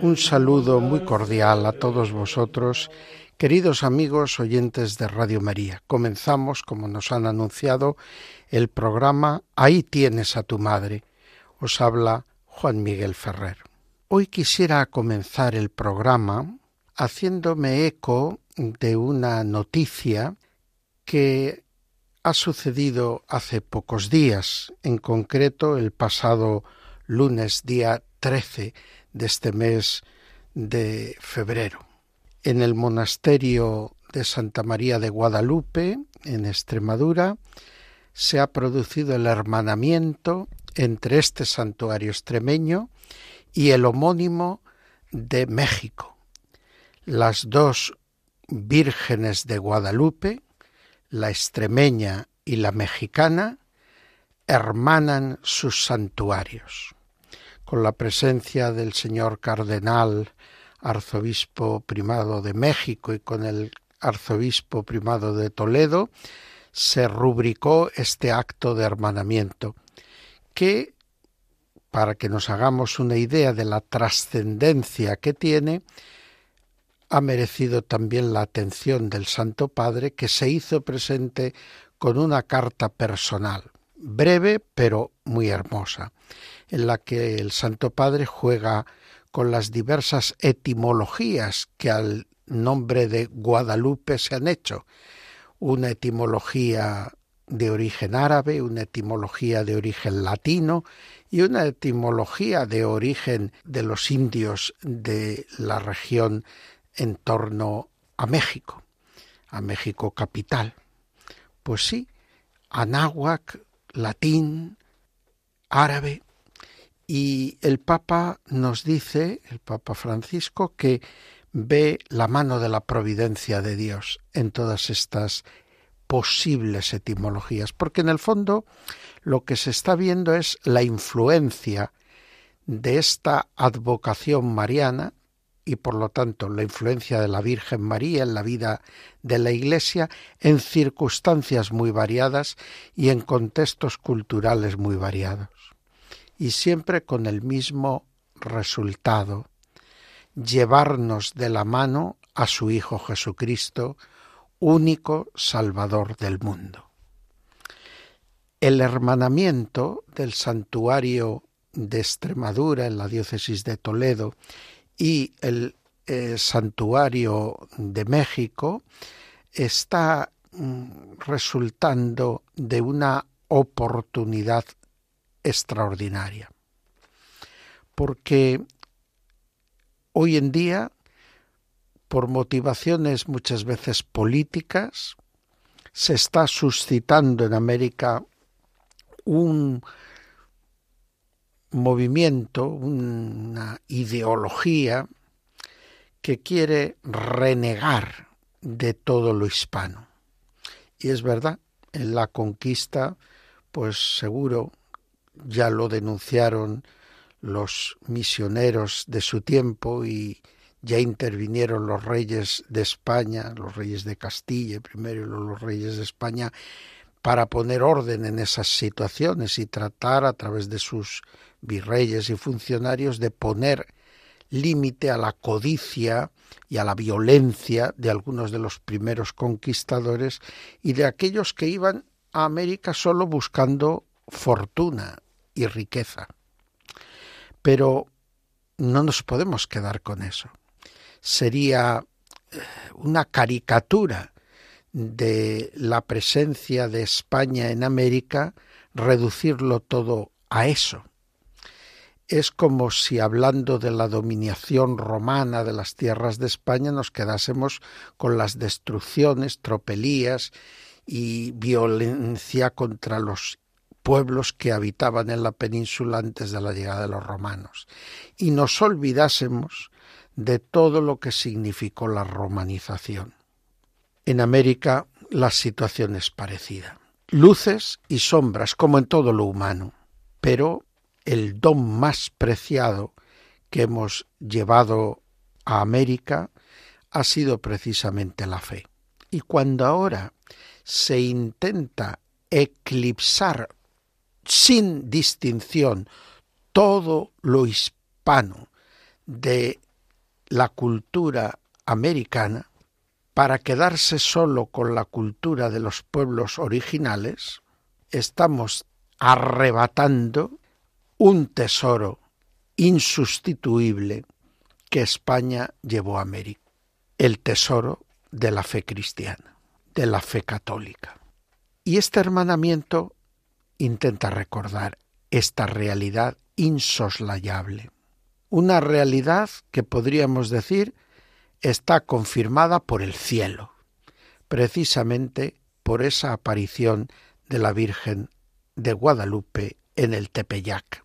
Un saludo muy cordial a todos vosotros, queridos amigos oyentes de Radio María. Comenzamos, como nos han anunciado, el programa Ahí tienes a tu madre. Os habla Juan Miguel Ferrer. Hoy quisiera comenzar el programa haciéndome eco de una noticia que ha sucedido hace pocos días, en concreto el pasado lunes día 13 de este mes de febrero. En el monasterio de Santa María de Guadalupe, en Extremadura, se ha producido el hermanamiento entre este santuario extremeño y el homónimo de México. Las dos vírgenes de Guadalupe, la extremeña y la mexicana, hermanan sus santuarios con la presencia del señor cardenal arzobispo primado de México y con el arzobispo primado de Toledo, se rubricó este acto de hermanamiento, que, para que nos hagamos una idea de la trascendencia que tiene, ha merecido también la atención del Santo Padre, que se hizo presente con una carta personal, breve pero muy hermosa en la que el Santo Padre juega con las diversas etimologías que al nombre de Guadalupe se han hecho. Una etimología de origen árabe, una etimología de origen latino y una etimología de origen de los indios de la región en torno a México, a México capital. Pues sí, anáhuac, latín, árabe, y el Papa nos dice, el Papa Francisco, que ve la mano de la providencia de Dios en todas estas posibles etimologías, porque en el fondo lo que se está viendo es la influencia de esta advocación mariana y por lo tanto la influencia de la Virgen María en la vida de la Iglesia en circunstancias muy variadas y en contextos culturales muy variados y siempre con el mismo resultado, llevarnos de la mano a su Hijo Jesucristo, único Salvador del mundo. El hermanamiento del santuario de Extremadura en la diócesis de Toledo y el eh, santuario de México está mm, resultando de una oportunidad extraordinaria. Porque hoy en día, por motivaciones muchas veces políticas, se está suscitando en América un movimiento, una ideología que quiere renegar de todo lo hispano. Y es verdad, en la conquista, pues seguro ya lo denunciaron los misioneros de su tiempo y ya intervinieron los reyes de España, los reyes de Castilla primero y los reyes de España, para poner orden en esas situaciones y tratar a través de sus virreyes y funcionarios de poner límite a la codicia y a la violencia de algunos de los primeros conquistadores y de aquellos que iban a América solo buscando fortuna y riqueza. Pero no nos podemos quedar con eso. Sería eh, una caricatura de la presencia de España en América reducirlo todo a eso. Es como si hablando de la dominación romana de las tierras de España nos quedásemos con las destrucciones, tropelías y violencia contra los pueblos que habitaban en la península antes de la llegada de los romanos, y nos olvidásemos de todo lo que significó la romanización. En América la situación es parecida. Luces y sombras, como en todo lo humano, pero el don más preciado que hemos llevado a América ha sido precisamente la fe. Y cuando ahora se intenta eclipsar sin distinción todo lo hispano de la cultura americana para quedarse solo con la cultura de los pueblos originales, estamos arrebatando un tesoro insustituible que España llevó a América, el tesoro de la fe cristiana, de la fe católica. Y este hermanamiento intenta recordar esta realidad insoslayable, una realidad que podríamos decir está confirmada por el cielo, precisamente por esa aparición de la Virgen de Guadalupe en el Tepeyac.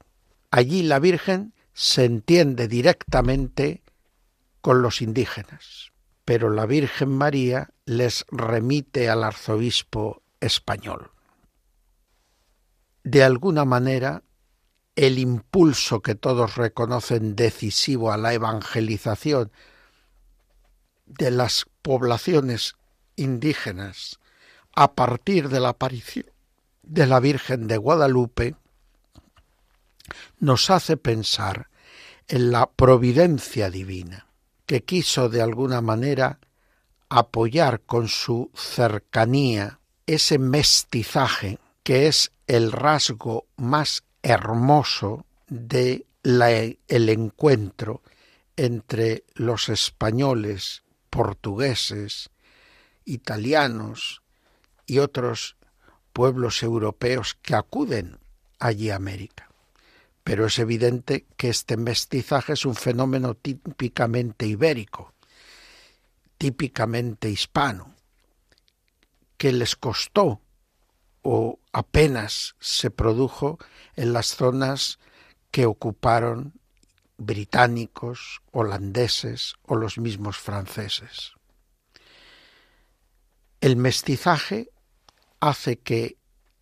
Allí la Virgen se entiende directamente con los indígenas, pero la Virgen María les remite al arzobispo español. De alguna manera, el impulso que todos reconocen decisivo a la evangelización de las poblaciones indígenas a partir de la aparición de la Virgen de Guadalupe nos hace pensar en la providencia divina, que quiso de alguna manera apoyar con su cercanía ese mestizaje que es el rasgo más hermoso de el encuentro entre los españoles, portugueses, italianos y otros pueblos europeos que acuden allí a América. Pero es evidente que este mestizaje es un fenómeno típicamente ibérico, típicamente hispano, que les costó o apenas se produjo en las zonas que ocuparon británicos, holandeses o los mismos franceses. El mestizaje hace que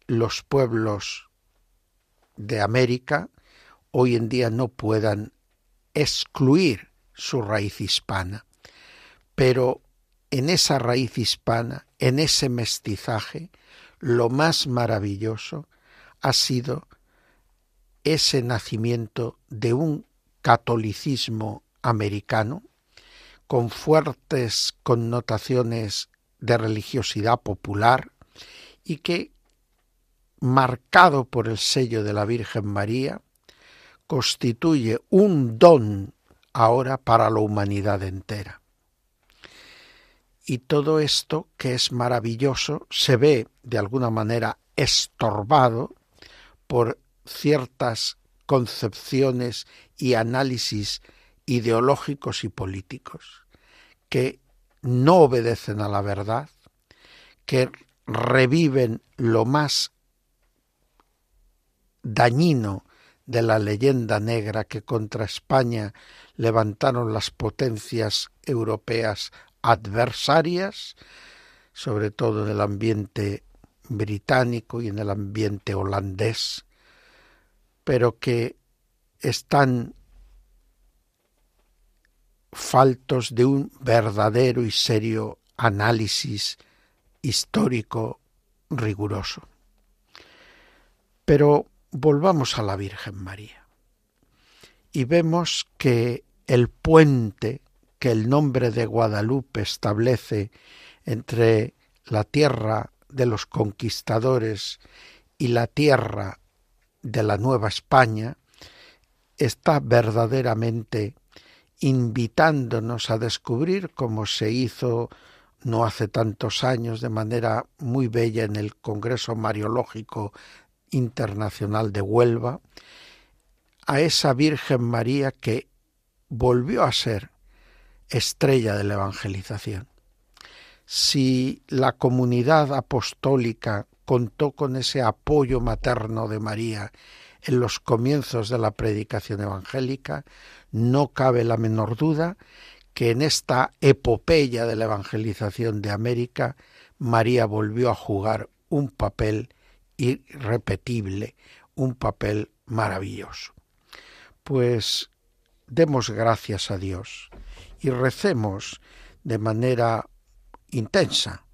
los pueblos de América hoy en día no puedan excluir su raíz hispana, pero en esa raíz hispana, en ese mestizaje, lo más maravilloso ha sido ese nacimiento de un catolicismo americano con fuertes connotaciones de religiosidad popular y que, marcado por el sello de la Virgen María, constituye un don ahora para la humanidad entera. Y todo esto, que es maravilloso, se ve de alguna manera estorbado por ciertas concepciones y análisis ideológicos y políticos que no obedecen a la verdad, que reviven lo más dañino de la leyenda negra que contra España levantaron las potencias europeas adversarias, sobre todo en el ambiente británico y en el ambiente holandés, pero que están faltos de un verdadero y serio análisis histórico riguroso. Pero volvamos a la Virgen María y vemos que el puente que el nombre de Guadalupe establece entre la tierra de los conquistadores y la tierra de la Nueva España está verdaderamente invitándonos a descubrir como se hizo no hace tantos años de manera muy bella en el Congreso Mariológico Internacional de Huelva, a esa Virgen María que volvió a ser estrella de la evangelización. Si la comunidad apostólica contó con ese apoyo materno de María en los comienzos de la predicación evangélica, No cabe la menor duda que en esta epopeya de la evangelización de América, María volvió a jugar un papel irrepetible, un papel maravilloso. Pues demos gracias a Dios y recemos de manera intensa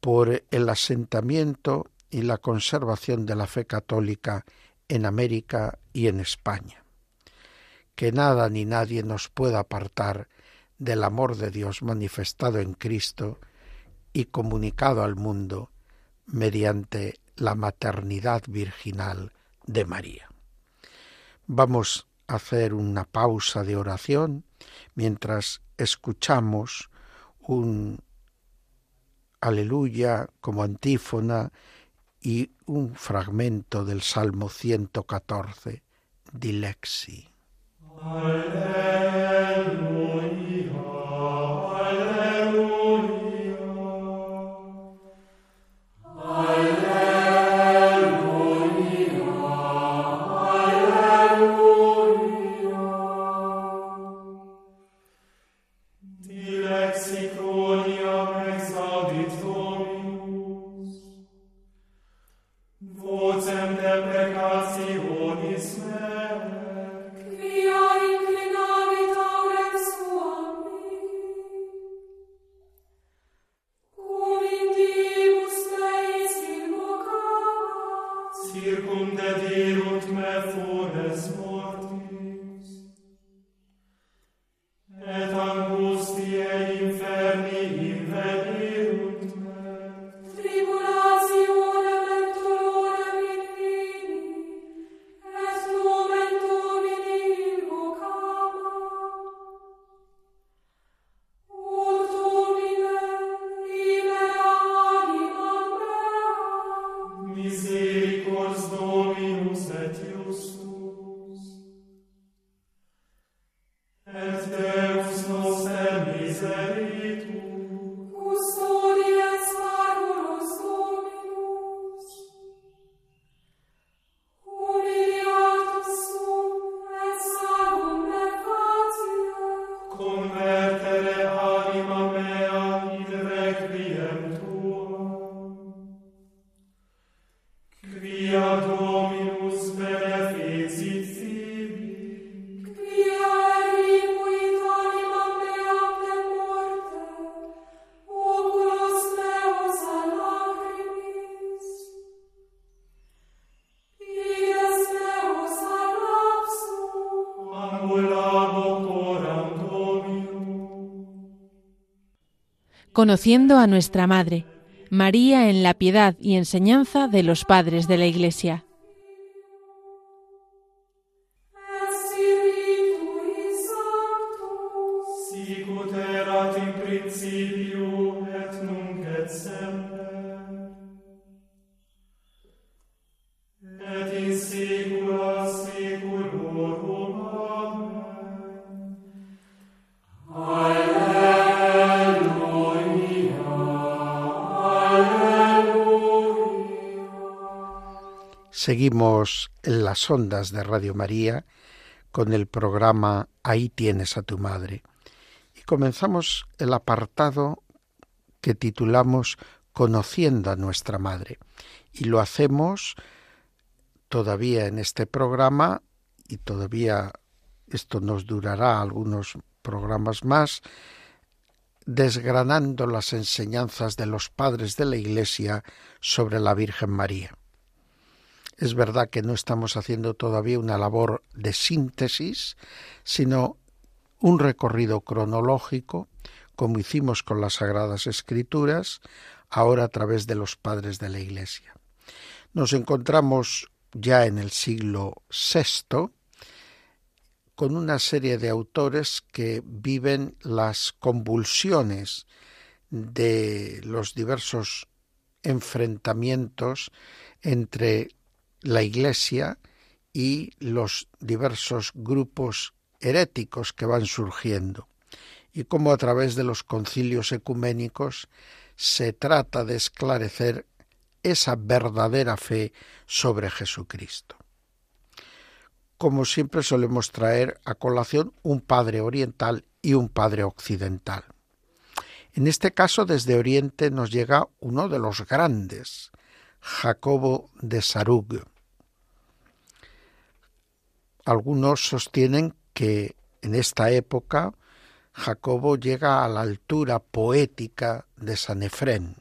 por el asentamiento y la conservación de la fe católica en América y en España. Que nada ni nadie nos pueda apartar del amor de Dios manifestado en Cristo y comunicado al mundo mediante la maternidad virginal de María. Vamos a hacer una pausa de oración mientras escuchamos un aleluya como antífona y un fragmento del Salmo 114, Dilexi. Conociendo a nuestra Madre, María en la piedad y enseñanza de los padres de la Iglesia. Seguimos en las ondas de Radio María con el programa Ahí tienes a tu madre. Y comenzamos el apartado que titulamos Conociendo a nuestra madre. Y lo hacemos todavía en este programa y todavía esto nos durará algunos programas más, desgranando las enseñanzas de los padres de la Iglesia sobre la Virgen María. Es verdad que no estamos haciendo todavía una labor de síntesis, sino un recorrido cronológico, como hicimos con las Sagradas Escrituras, ahora a través de los padres de la Iglesia. Nos encontramos ya en el siglo VI con una serie de autores que viven las convulsiones de los diversos enfrentamientos entre la Iglesia y los diversos grupos heréticos que van surgiendo, y cómo a través de los concilios ecuménicos se trata de esclarecer esa verdadera fe sobre Jesucristo. como siempre solemos traer a colación un padre oriental y un padre occidental. En este caso, desde Oriente nos llega uno de los grandes, Jacobo de Sarug. Algunos sostienen que en esta época Jacobo llega a la altura poética de San Efrén.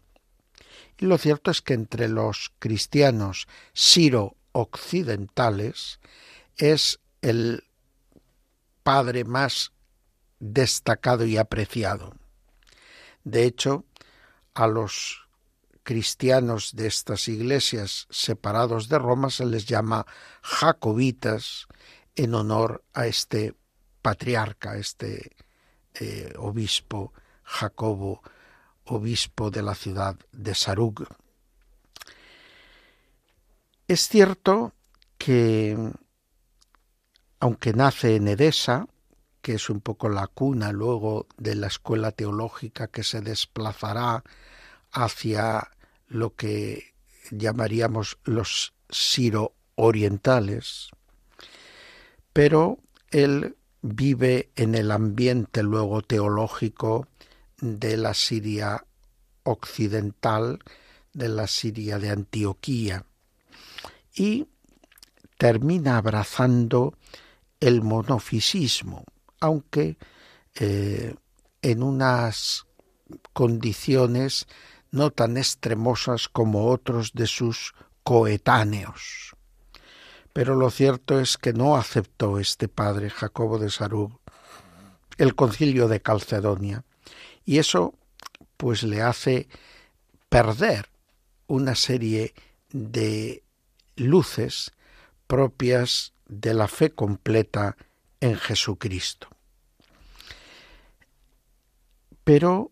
Y lo cierto es que entre los cristianos siro-occidentales es el padre más destacado y apreciado. De hecho, a los cristianos de estas iglesias separados de Roma se les llama jacobitas en honor a este patriarca, este eh, obispo Jacobo, obispo de la ciudad de Sarug. Es cierto que, aunque nace en Edesa, que es un poco la cuna luego de la escuela teológica que se desplazará hacia lo que llamaríamos los siro-orientales, pero él vive en el ambiente luego teológico de la Siria occidental, de la Siria de Antioquía, y termina abrazando el monofisismo, aunque eh, en unas condiciones no tan extremosas como otros de sus coetáneos. Pero lo cierto es que no aceptó este padre Jacobo de Sarub el concilio de Calcedonia, y eso pues le hace perder una serie de luces propias de la fe completa en Jesucristo. Pero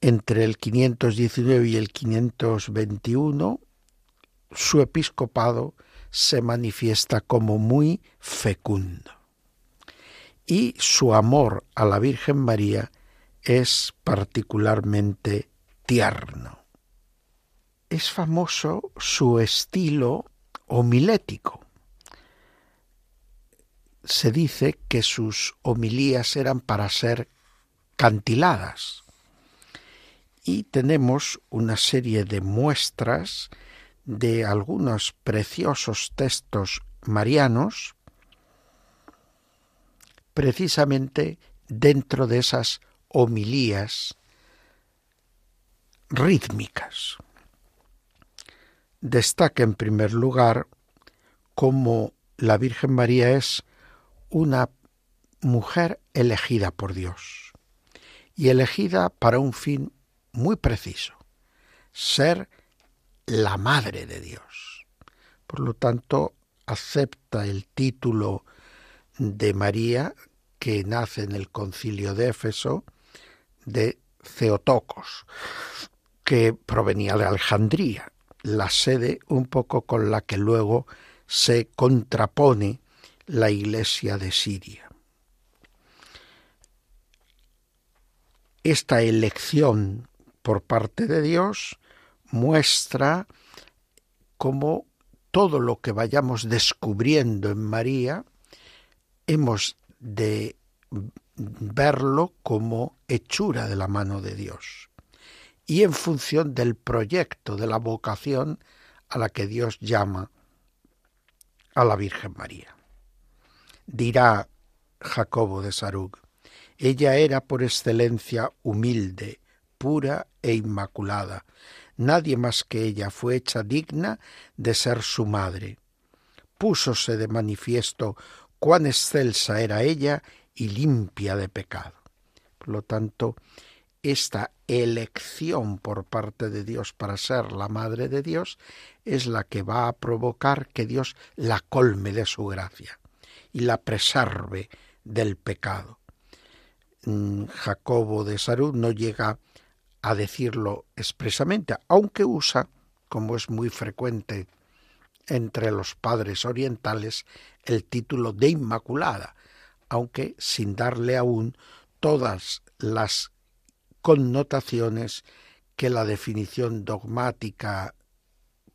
entre el 519 y el 521, su episcopado se manifiesta como muy fecundo. Y su amor a la Virgen María es particularmente tierno. Es famoso su estilo homilético se dice que sus homilías eran para ser cantiladas. Y tenemos una serie de muestras de algunos preciosos textos marianos precisamente dentro de esas homilías rítmicas. Destaca en primer lugar cómo la Virgen María es una mujer elegida por Dios y elegida para un fin muy preciso, ser la madre de Dios. Por lo tanto, acepta el título de María que nace en el concilio de Éfeso de Ceotocos, que provenía de Alejandría, la sede un poco con la que luego se contrapone la Iglesia de Siria. Esta elección por parte de Dios muestra cómo todo lo que vayamos descubriendo en María hemos de verlo como hechura de la mano de Dios y en función del proyecto, de la vocación a la que Dios llama a la Virgen María dirá Jacobo de Sarug. Ella era por excelencia humilde, pura e inmaculada. Nadie más que ella fue hecha digna de ser su madre. Púsose de manifiesto cuán excelsa era ella y limpia de pecado. Por lo tanto, esta elección por parte de Dios para ser la madre de Dios es la que va a provocar que Dios la colme de su gracia y la preserve del pecado. Mm, Jacobo de Sarud no llega a decirlo expresamente, aunque usa, como es muy frecuente entre los padres orientales, el título de Inmaculada, aunque sin darle aún todas las connotaciones que la definición dogmática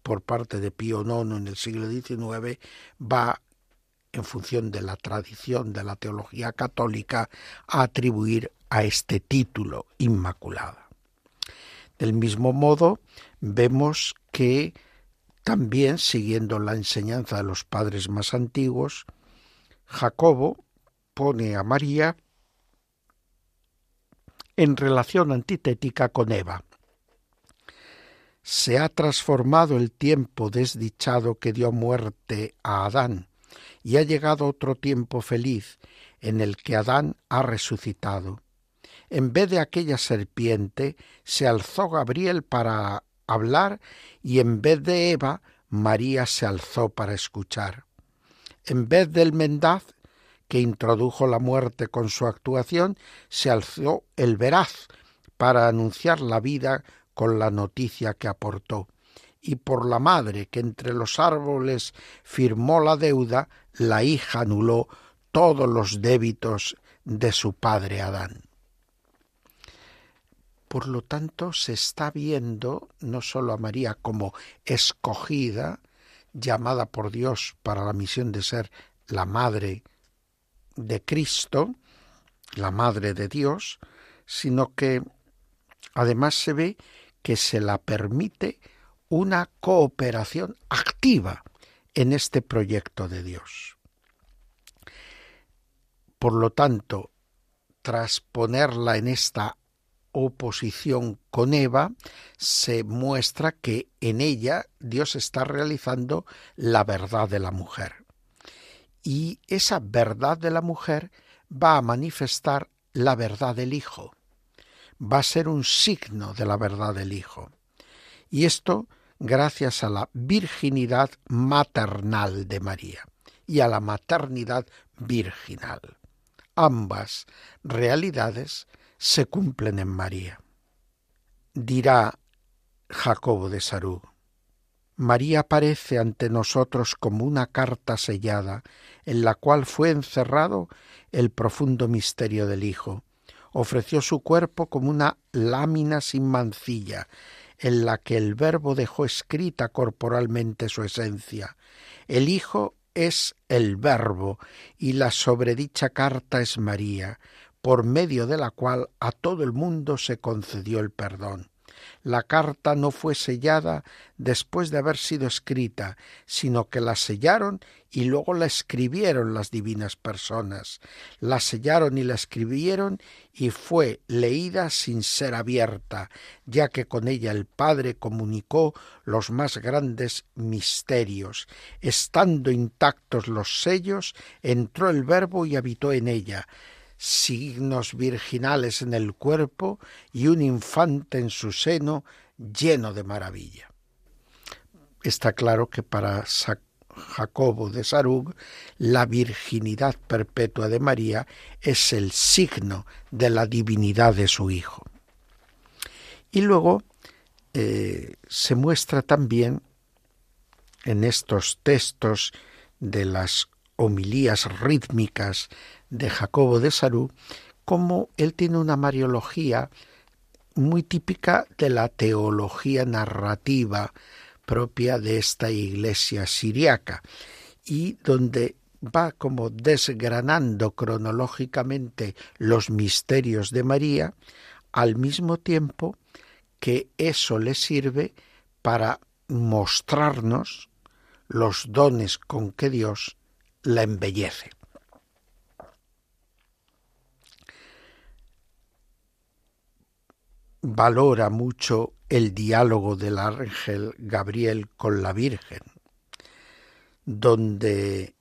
por parte de Pío IX en el siglo XIX va en función de la tradición de la teología católica, a atribuir a este título Inmaculada. Del mismo modo, vemos que también, siguiendo la enseñanza de los padres más antiguos, Jacobo pone a María en relación antitética con Eva. Se ha transformado el tiempo desdichado que dio muerte a Adán, y ha llegado otro tiempo feliz en el que Adán ha resucitado. En vez de aquella serpiente, se alzó Gabriel para hablar y en vez de Eva, María se alzó para escuchar. En vez del mendaz, que introdujo la muerte con su actuación, se alzó el veraz para anunciar la vida con la noticia que aportó. Y por la madre que entre los árboles firmó la deuda, la hija anuló todos los débitos de su padre Adán. Por lo tanto, se está viendo no sólo a María como escogida, llamada por Dios para la misión de ser la madre de Cristo, la madre de Dios, sino que además se ve que se la permite una cooperación activa en este proyecto de Dios. Por lo tanto, tras ponerla en esta oposición con Eva, se muestra que en ella Dios está realizando la verdad de la mujer. Y esa verdad de la mujer va a manifestar la verdad del Hijo. Va a ser un signo de la verdad del Hijo. Y esto gracias a la virginidad maternal de María y a la maternidad virginal. Ambas realidades se cumplen en María. Dirá Jacobo de Sarú, María aparece ante nosotros como una carta sellada en la cual fue encerrado el profundo misterio del Hijo. Ofreció su cuerpo como una lámina sin mancilla, en la que el Verbo dejó escrita corporalmente su esencia. El Hijo es el Verbo y la sobredicha carta es María, por medio de la cual a todo el mundo se concedió el perdón. La carta no fue sellada después de haber sido escrita, sino que la sellaron y luego la escribieron las divinas personas. La sellaron y la escribieron y fue leída sin ser abierta, ya que con ella el Padre comunicó los más grandes misterios. Estando intactos los sellos, entró el Verbo y habitó en ella signos virginales en el cuerpo y un infante en su seno lleno de maravilla. Está claro que para Jacobo de Sarug la virginidad perpetua de María es el signo de la divinidad de su Hijo. Y luego eh, se muestra también en estos textos de las homilías rítmicas de Jacobo de Sarú, como él tiene una mariología muy típica de la teología narrativa propia de esta iglesia siriaca y donde va como desgranando cronológicamente los misterios de María, al mismo tiempo que eso le sirve para mostrarnos los dones con que Dios la embellece. Valora mucho el diálogo del ángel Gabriel con la Virgen, donde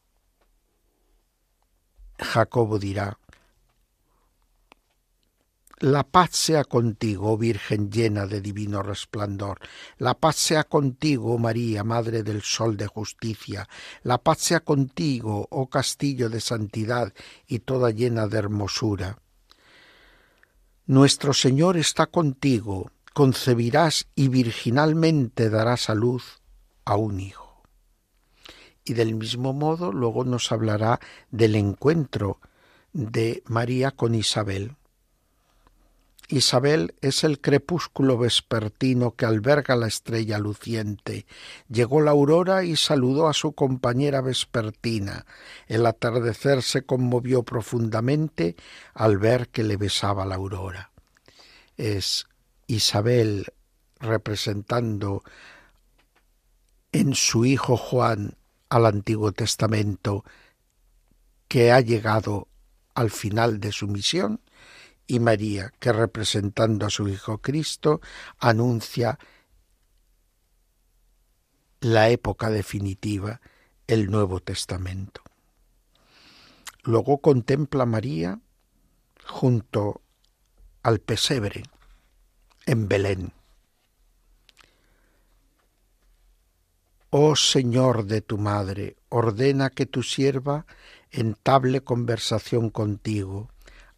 Jacobo dirá, la paz sea contigo, Virgen llena de divino resplandor. La paz sea contigo, María, Madre del Sol de justicia. La paz sea contigo, oh castillo de santidad y toda llena de hermosura. Nuestro Señor está contigo, concebirás y virginalmente darás a luz a un hijo. Y del mismo modo luego nos hablará del encuentro de María con Isabel. Isabel es el crepúsculo vespertino que alberga la estrella luciente. Llegó la aurora y saludó a su compañera vespertina. El atardecer se conmovió profundamente al ver que le besaba la aurora. Es Isabel representando en su hijo Juan al Antiguo Testamento que ha llegado al final de su misión y María, que representando a su Hijo Cristo, anuncia la época definitiva, el Nuevo Testamento. Luego contempla María junto al pesebre en Belén. Oh Señor de tu Madre, ordena que tu sierva entable conversación contigo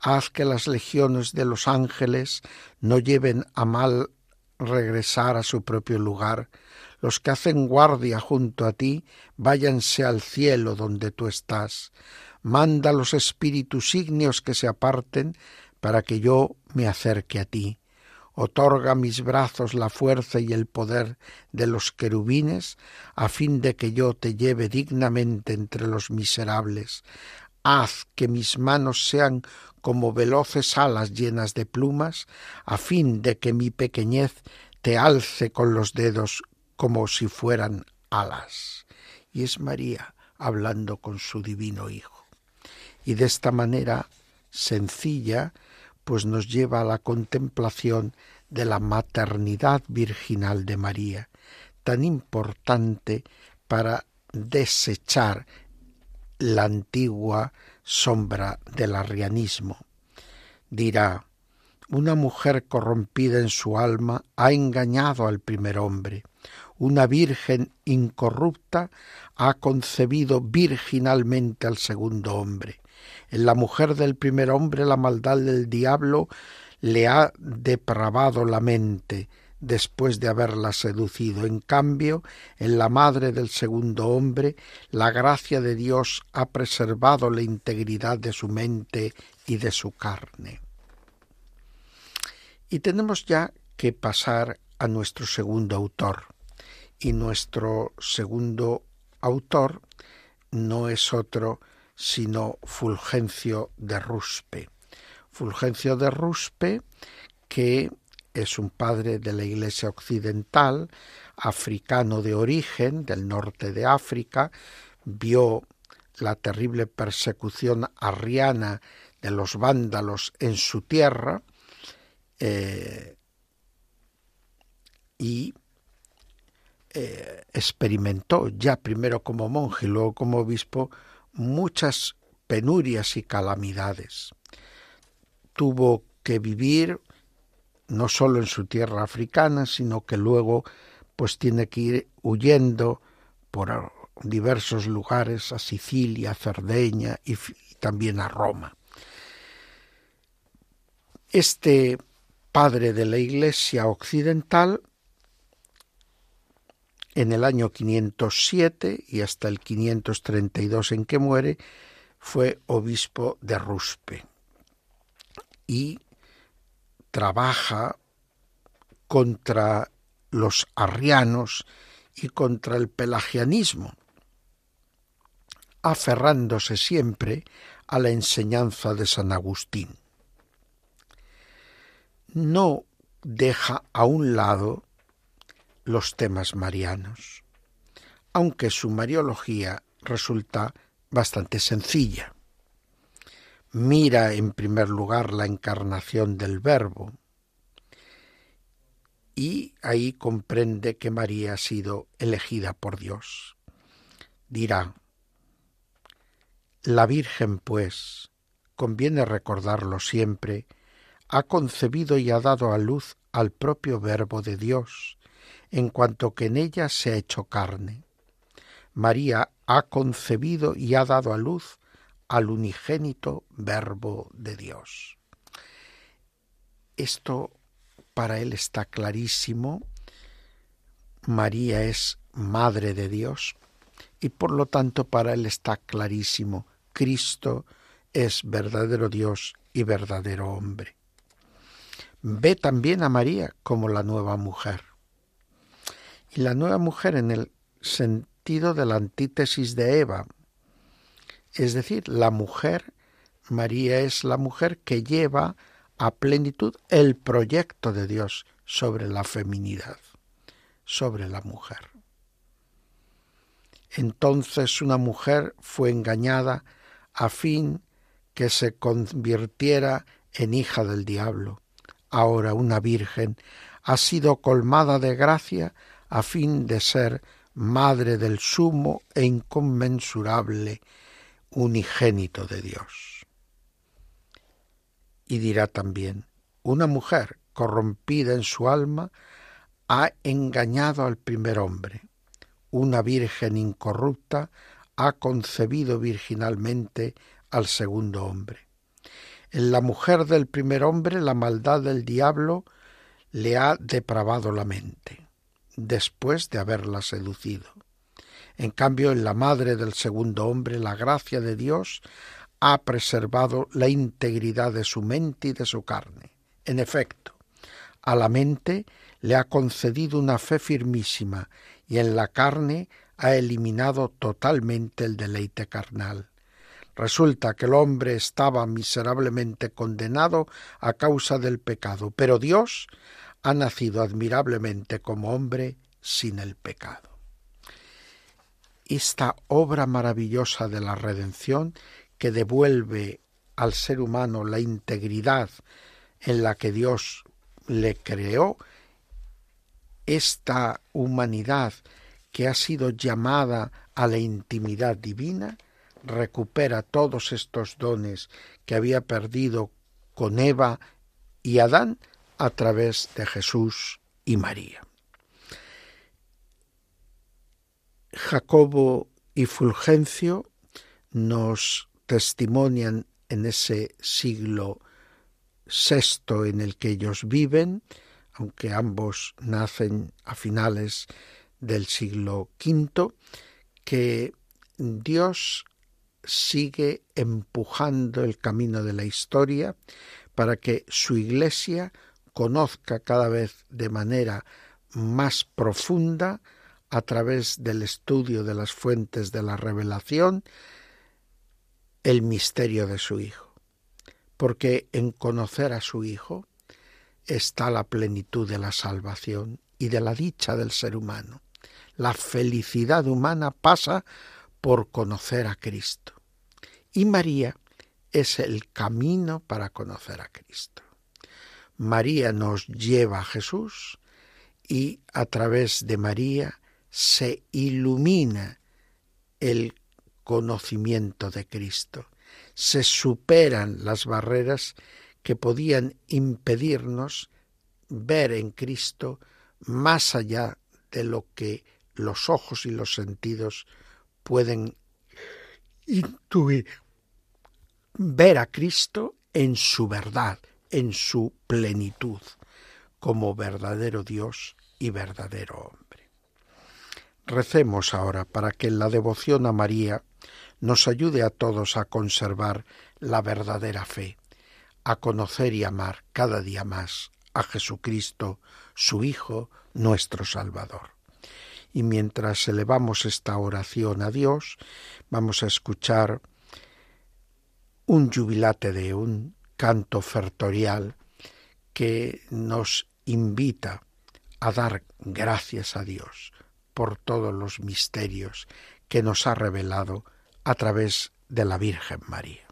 haz que las legiones de los ángeles no lleven a mal regresar a su propio lugar, los que hacen guardia junto a ti, váyanse al cielo donde tú estás. Manda los espíritus ígneos que se aparten para que yo me acerque a ti. Otorga a mis brazos la fuerza y el poder de los querubines, a fin de que yo te lleve dignamente entre los miserables. Haz que mis manos sean como veloces alas llenas de plumas, a fin de que mi pequeñez te alce con los dedos como si fueran alas. Y es María hablando con su divino Hijo. Y de esta manera sencilla, pues nos lleva a la contemplación de la maternidad virginal de María, tan importante para desechar la antigua sombra del arrianismo. Dirá, una mujer corrompida en su alma ha engañado al primer hombre. Una virgen incorrupta ha concebido virginalmente al segundo hombre. En la mujer del primer hombre la maldad del diablo le ha depravado la mente, después de haberla seducido. En cambio, en la madre del segundo hombre, la gracia de Dios ha preservado la integridad de su mente y de su carne. Y tenemos ya que pasar a nuestro segundo autor. Y nuestro segundo autor no es otro sino Fulgencio de Ruspe. Fulgencio de Ruspe que es un padre de la Iglesia Occidental, africano de origen, del norte de África, vio la terrible persecución arriana de los vándalos en su tierra eh, y eh, experimentó ya primero como monje y luego como obispo muchas penurias y calamidades. Tuvo que vivir no solo en su tierra africana, sino que luego pues tiene que ir huyendo por diversos lugares, a Sicilia, a Cerdeña y, también a Roma. Este padre de la Iglesia occidental, en el año 507 y hasta el 532 en que muere, fue obispo de Ruspe y trabaja contra los arrianos y contra el pelagianismo, aferrándose siempre a la enseñanza de San Agustín. No deja a un lado los temas marianos, aunque su mariología resulta bastante sencilla mira en primer lugar la encarnación del Verbo y ahí comprende que María ha sido elegida por Dios. Dirá, la Virgen, pues, conviene recordarlo siempre, ha concebido y ha dado a luz al propio Verbo de Dios, en cuanto que en ella se ha hecho carne. María ha concebido y ha dado a luz al unigénito Verbo de Dios. Esto para él está clarísimo. María es Madre de Dios y por lo tanto para él está clarísimo. Cristo es verdadero Dios y verdadero hombre. ve también a María como la nueva mujer. Y la nueva mujer en el sentido de la antítesis de Eva, es decir, la mujer, María es la mujer que lleva a plenitud el proyecto de Dios sobre la feminidad, sobre la mujer. Entonces una mujer fue engañada a fin que se convirtiera en hija del diablo. Ahora una virgen ha sido colmada de gracia a fin de ser madre del sumo e inconmensurable unigénito de Dios. Y dirá también, una mujer corrompida en su alma ha engañado al primer hombre. Una virgen incorrupta ha concebido virginalmente al segundo hombre. En la mujer del primer hombre la maldad del diablo le ha depravado la mente, después de haberla seducido. En cambio, en la madre del segundo hombre la gracia de Dios ha preservado la integridad de su mente y de su carne. En efecto, a la mente le ha concedido una fe firmísima y en la carne ha eliminado totalmente el deleite carnal. Resulta que el hombre estaba miserablemente condenado a causa del pecado, pero Dios ha nacido admirablemente como hombre sin el pecado. Esta obra maravillosa de la redención que devuelve al ser humano la integridad en la que Dios le creó, esta humanidad que ha sido llamada a la intimidad divina, recupera todos estos dones que había perdido con Eva y Adán a través de Jesús y María. Jacobo y Fulgencio nos testimonian en ese siglo VI en el que ellos viven, aunque ambos nacen a finales del siglo V, que Dios sigue empujando el camino de la historia para que su iglesia conozca cada vez de manera más profunda a través del estudio de las fuentes de la revelación el misterio de su Hijo. Porque en conocer a su Hijo está la plenitud de la salvación y de la dicha del ser humano. La felicidad humana pasa por conocer a Cristo. Y María es el camino para conocer a Cristo. María nos lleva a Jesús y a través de María se ilumina el conocimiento de Cristo. Se superan las barreras que podían impedirnos ver en Cristo más allá de lo que los ojos y los sentidos pueden intuir ver a Cristo en su verdad, en su plenitud, como verdadero Dios y verdadero hombre. Recemos ahora para que la devoción a María nos ayude a todos a conservar la verdadera fe, a conocer y amar cada día más a Jesucristo, su Hijo, nuestro Salvador. Y mientras elevamos esta oración a Dios, vamos a escuchar un jubilate de un canto fertorial que nos invita a dar gracias a Dios por todos los misterios que nos ha revelado a través de la Virgen María.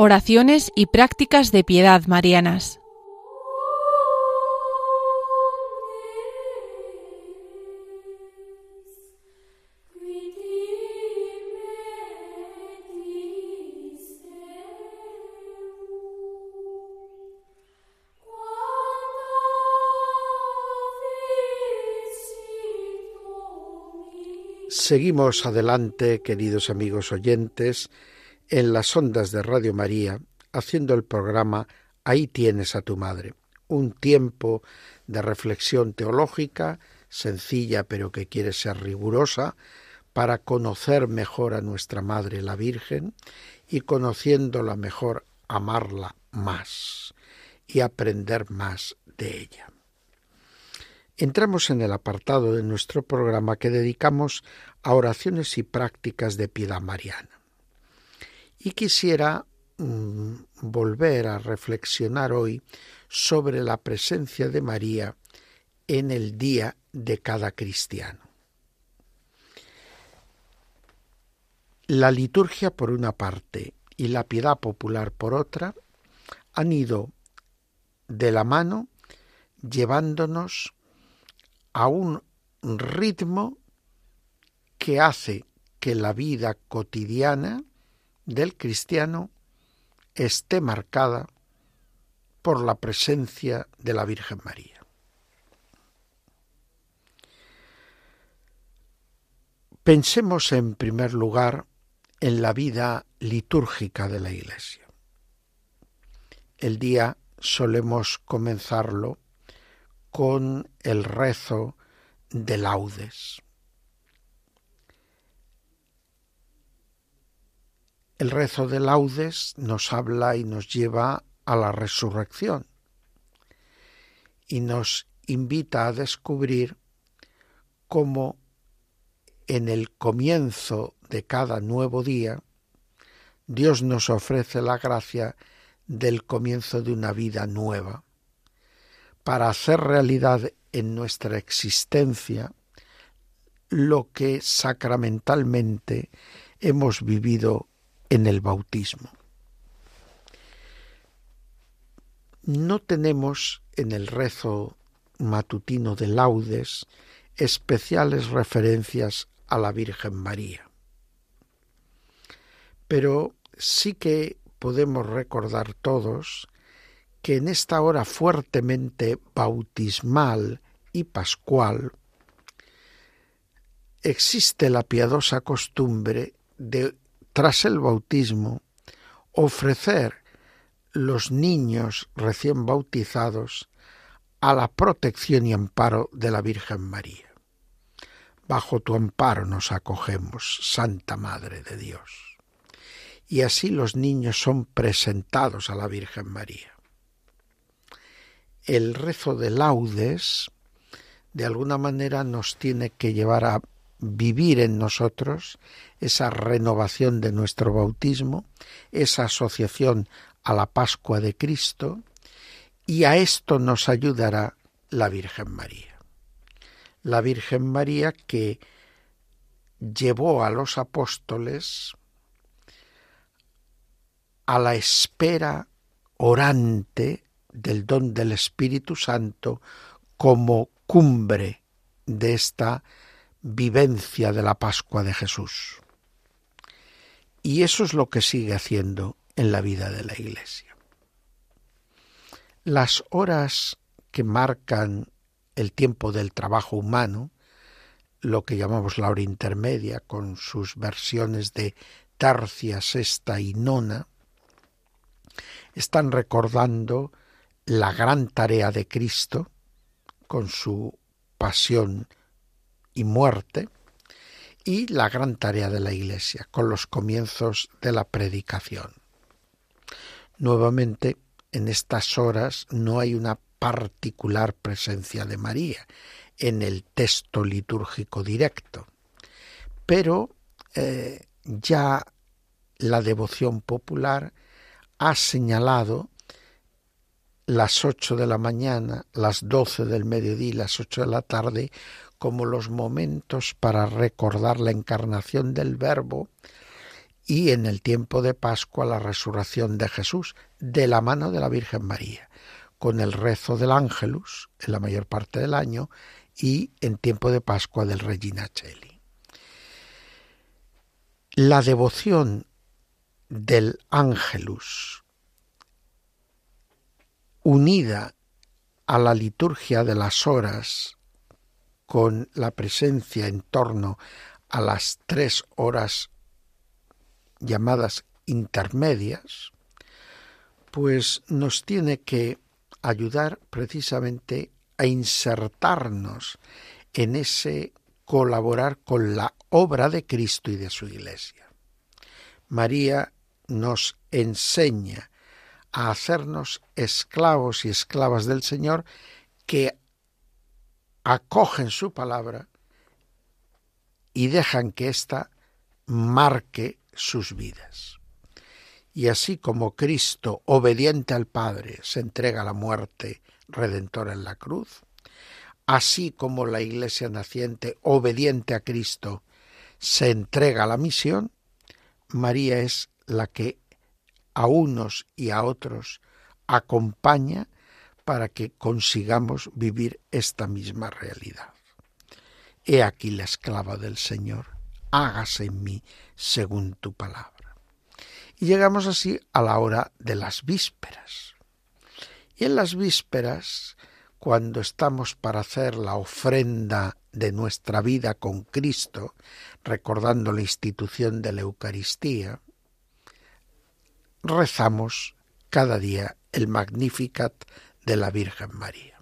Oraciones y prácticas de piedad marianas. Seguimos adelante, queridos amigos oyentes, en las ondas de Radio María, haciendo el programa Ahí tienes a tu madre, un tiempo de reflexión teológica, sencilla pero que quiere ser rigurosa, para conocer mejor a nuestra Madre la Virgen y conociéndola mejor amarla más y aprender más de ella. Entramos en el apartado de nuestro programa que dedicamos a oraciones y prácticas de piedad mariana. Y quisiera mm, volver a reflexionar hoy sobre la presencia de María en el día de cada cristiano. La liturgia por una parte y la piedad popular por otra han ido de la mano llevándonos a un ritmo que hace que la vida cotidiana del cristiano esté marcada por la presencia de la Virgen María. Pensemos en primer lugar en la vida litúrgica de la Iglesia. El día solemos comenzarlo con el rezo de laudes. El rezo de laudes nos habla y nos lleva a la resurrección y nos invita a descubrir cómo en el comienzo de cada nuevo día Dios nos ofrece la gracia del comienzo de una vida nueva. Para hacer realidad en nuestra existencia lo que sacramentalmente hemos vivido en el bautismo. No tenemos en el rezo matutino de laudes especiales referencias a la Virgen María. Pero sí que podemos recordar todos que en esta hora fuertemente bautismal y pascual existe la piadosa costumbre de, tras el bautismo, ofrecer los niños recién bautizados a la protección y amparo de la Virgen María. Bajo tu amparo nos acogemos, Santa Madre de Dios. Y así los niños son presentados a la Virgen María el rezo de laudes de alguna manera nos tiene que llevar a vivir en nosotros esa renovación de nuestro bautismo, esa asociación a la Pascua de Cristo, y a esto nos ayudará la Virgen María. La Virgen María que llevó a los apóstoles a la espera orante del don del Espíritu Santo como cumbre de esta vivencia de la Pascua de Jesús. Y eso es lo que sigue haciendo en la vida de la Iglesia. Las horas que marcan el tiempo del trabajo humano, lo que llamamos la hora intermedia, con sus versiones de tercia, sexta y nona, están recordando la gran tarea de Cristo con su pasión y muerte y la gran tarea de la Iglesia con los comienzos de la predicación. Nuevamente, en estas horas no hay una particular presencia de María en el texto litúrgico directo, pero eh, ya la devoción popular ha señalado las ocho de la mañana, las doce del mediodía y las ocho de la tarde como los momentos para recordar la encarnación del Verbo y en el tiempo de Pascua la resurrección de Jesús de la mano de la Virgen María, con el rezo del Ángelus en la mayor parte del año y en tiempo de Pascua del Regina Cheli. La devoción del Ángelus unida a la liturgia de las horas con la presencia en torno a las tres horas llamadas intermedias, pues nos tiene que ayudar precisamente a insertarnos en ese colaborar con la obra de Cristo y de su Iglesia. María nos enseña a hacernos esclavos y esclavas del Señor que acogen su palabra y dejan que ésta marque sus vidas. Y así como Cristo, obediente al Padre, se entrega a la muerte redentora en la cruz, así como la Iglesia naciente, obediente a Cristo, se entrega a la misión, María es la que a unos y a otros acompaña para que consigamos vivir esta misma realidad. He aquí la esclava del Señor, hágase en mí según tu palabra. Y llegamos así a la hora de las vísperas. Y en las vísperas, cuando estamos para hacer la ofrenda de nuestra vida con Cristo, recordando la institución de la Eucaristía, rezamos cada día el Magnificat de la Virgen María.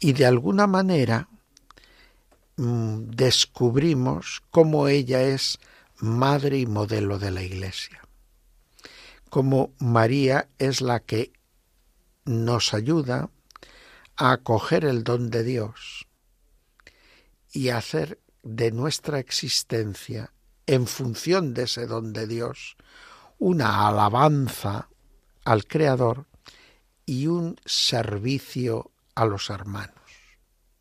Y de alguna manera mm, descubrimos cómo ella es madre y modelo de la Iglesia, cómo María es la que nos ayuda a acoger el don de Dios y hacer de nuestra existencia, en función de ese don de Dios, una alabanza al Creador y un servicio a los hermanos.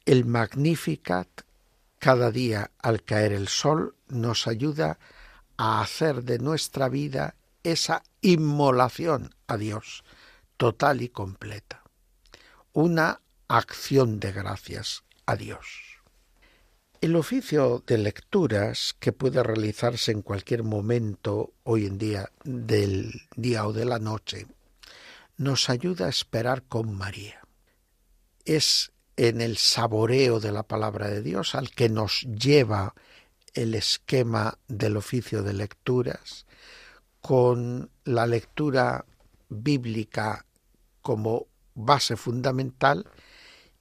El Magnificat, cada día al caer el sol, nos ayuda a hacer de nuestra vida esa inmolación a Dios, total y completa. Una acción de gracias a Dios. El oficio de lecturas, que puede realizarse en cualquier momento hoy en día del día o de la noche, nos ayuda a esperar con María. Es en el saboreo de la palabra de Dios al que nos lleva el esquema del oficio de lecturas, con la lectura bíblica como base fundamental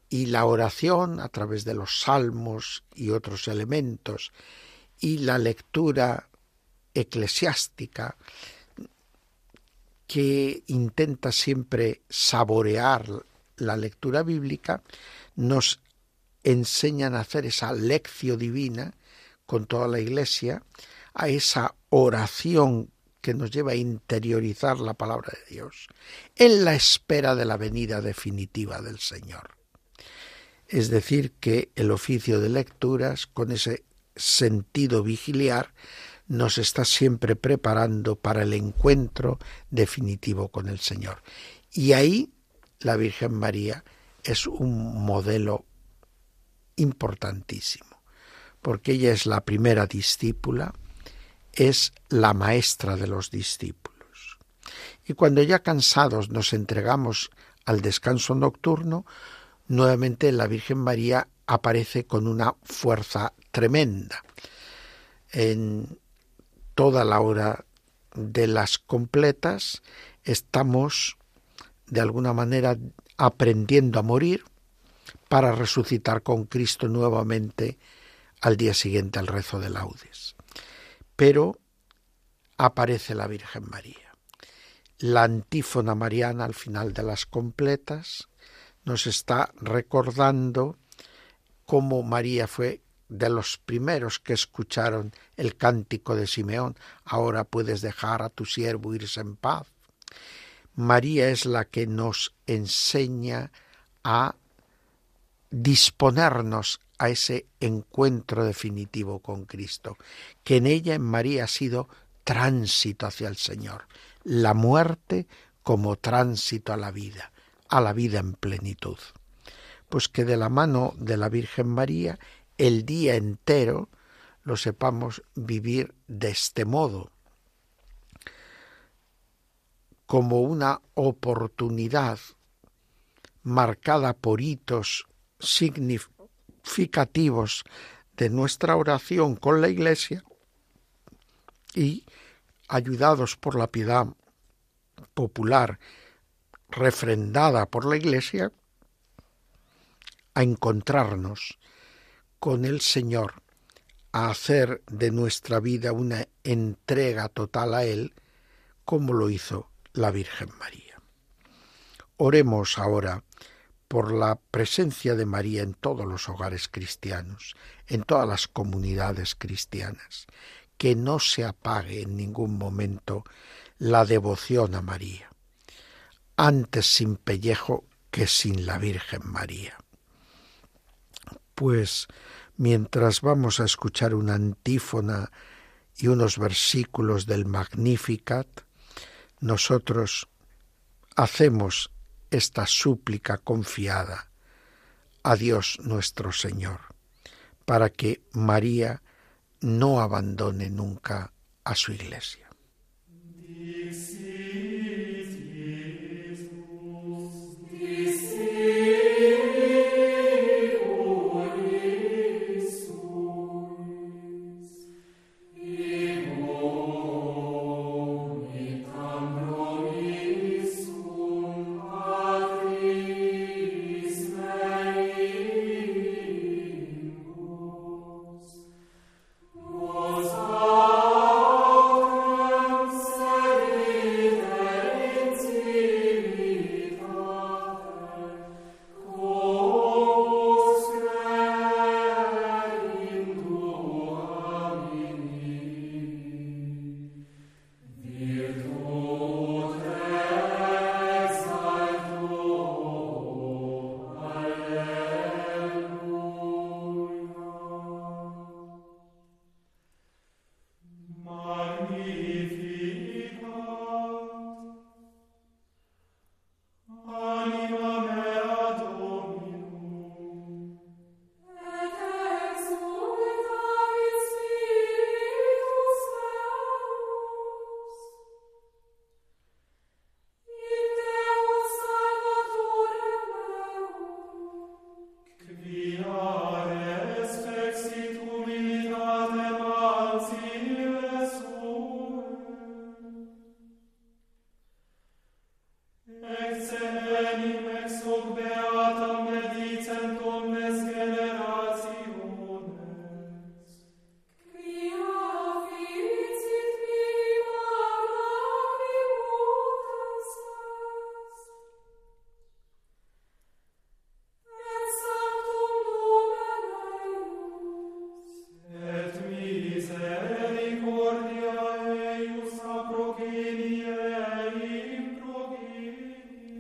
y la oración a través de los salmos y otros elementos y la lectura eclesiástica que intenta siempre saborear la lectura bíblica, nos enseñan a hacer esa lección divina con toda la Iglesia, a esa oración que nos lleva a interiorizar la palabra de Dios, en la espera de la venida definitiva del Señor. Es decir, que el oficio de lecturas, con ese sentido vigiliar, nos está siempre preparando para el encuentro definitivo con el Señor. Y ahí la Virgen María es un modelo importantísimo, porque ella es la primera discípula, es la maestra de los discípulos. Y cuando ya cansados nos entregamos al descanso nocturno, nuevamente la Virgen María aparece con una fuerza tremenda. En toda la hora de las completas estamos de alguna manera aprendiendo a morir para resucitar con Cristo nuevamente al día siguiente al rezo de laudes. Pero aparece la Virgen María. La antífona mariana al final de las completas nos está recordando cómo María fue de los primeros que escucharon el cántico de Simeón, ahora puedes dejar a tu siervo irse en paz. María es la que nos enseña a disponernos a ese encuentro definitivo con Cristo, que en ella, en María, ha sido tránsito hacia el Señor, la muerte como tránsito a la vida, a la vida en plenitud. Pues que de la mano de la Virgen María, el día entero lo sepamos vivir de este modo, como una oportunidad marcada por hitos significativos de nuestra oración con la Iglesia y ayudados por la piedad popular refrendada por la Iglesia, a encontrarnos con el Señor, a hacer de nuestra vida una entrega total a Él, como lo hizo la Virgen María. Oremos ahora por la presencia de María en todos los hogares cristianos, en todas las comunidades cristianas, que no se apague en ningún momento la devoción a María, antes sin pellejo que sin la Virgen María. Pues mientras vamos a escuchar una antífona y unos versículos del Magnificat, nosotros hacemos esta súplica confiada a Dios nuestro Señor, para que María no abandone nunca a su iglesia.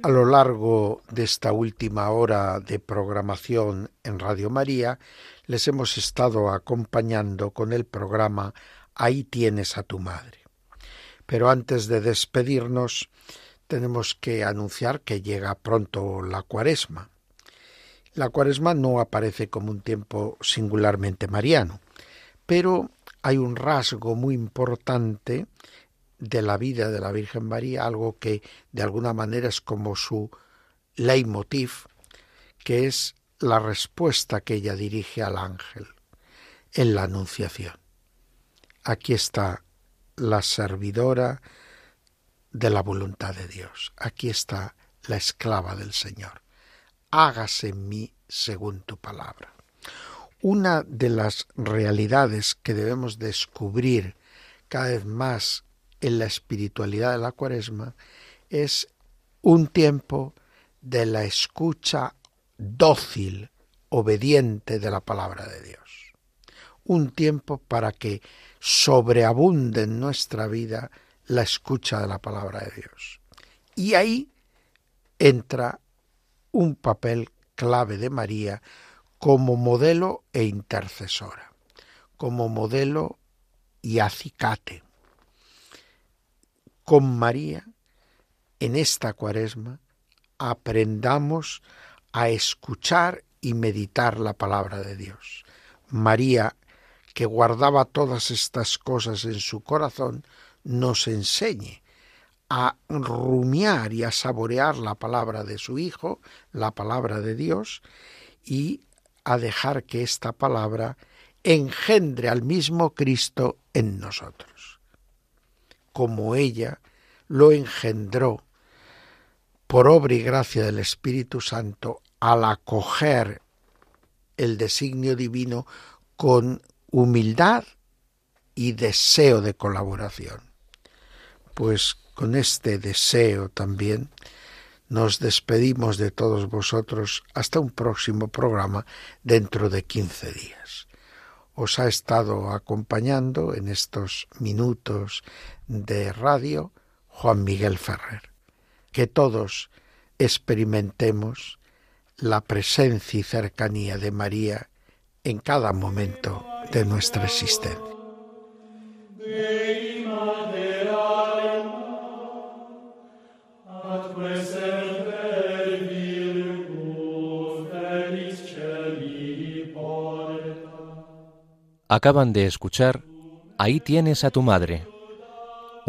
A lo largo de esta última hora de programación en Radio María, les hemos estado acompañando con el programa Ahí tienes a tu madre. Pero antes de despedirnos, tenemos que anunciar que llega pronto la cuaresma. La cuaresma no aparece como un tiempo singularmente mariano, pero hay un rasgo muy importante de la vida de la Virgen María, algo que de alguna manera es como su leitmotiv, que es la respuesta que ella dirige al ángel en la Anunciación. Aquí está la servidora de la voluntad de Dios. Aquí está la esclava del Señor. Hágase en mí según tu palabra. Una de las realidades que debemos descubrir cada vez más en la espiritualidad de la cuaresma es un tiempo de la escucha dócil, obediente de la palabra de Dios. Un tiempo para que sobreabunde en nuestra vida la escucha de la palabra de Dios. Y ahí entra un papel clave de María como modelo e intercesora, como modelo y acicate. Con María, en esta cuaresma, aprendamos a escuchar y meditar la palabra de Dios. María, que guardaba todas estas cosas en su corazón, nos enseñe a rumiar y a saborear la palabra de su Hijo, la palabra de Dios, y a dejar que esta palabra engendre al mismo Cristo en nosotros, como ella lo engendró por obra y gracia del Espíritu Santo al acoger el designio divino con humildad y deseo de colaboración. Pues con este deseo también nos despedimos de todos vosotros hasta un próximo programa dentro de quince días. Os ha estado acompañando en estos minutos de radio Juan Miguel Ferrer. Que todos experimentemos la presencia y cercanía de María en cada momento de nuestra existencia. Acaban de escuchar Ahí tienes a tu madre,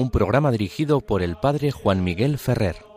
un programa dirigido por el padre Juan Miguel Ferrer.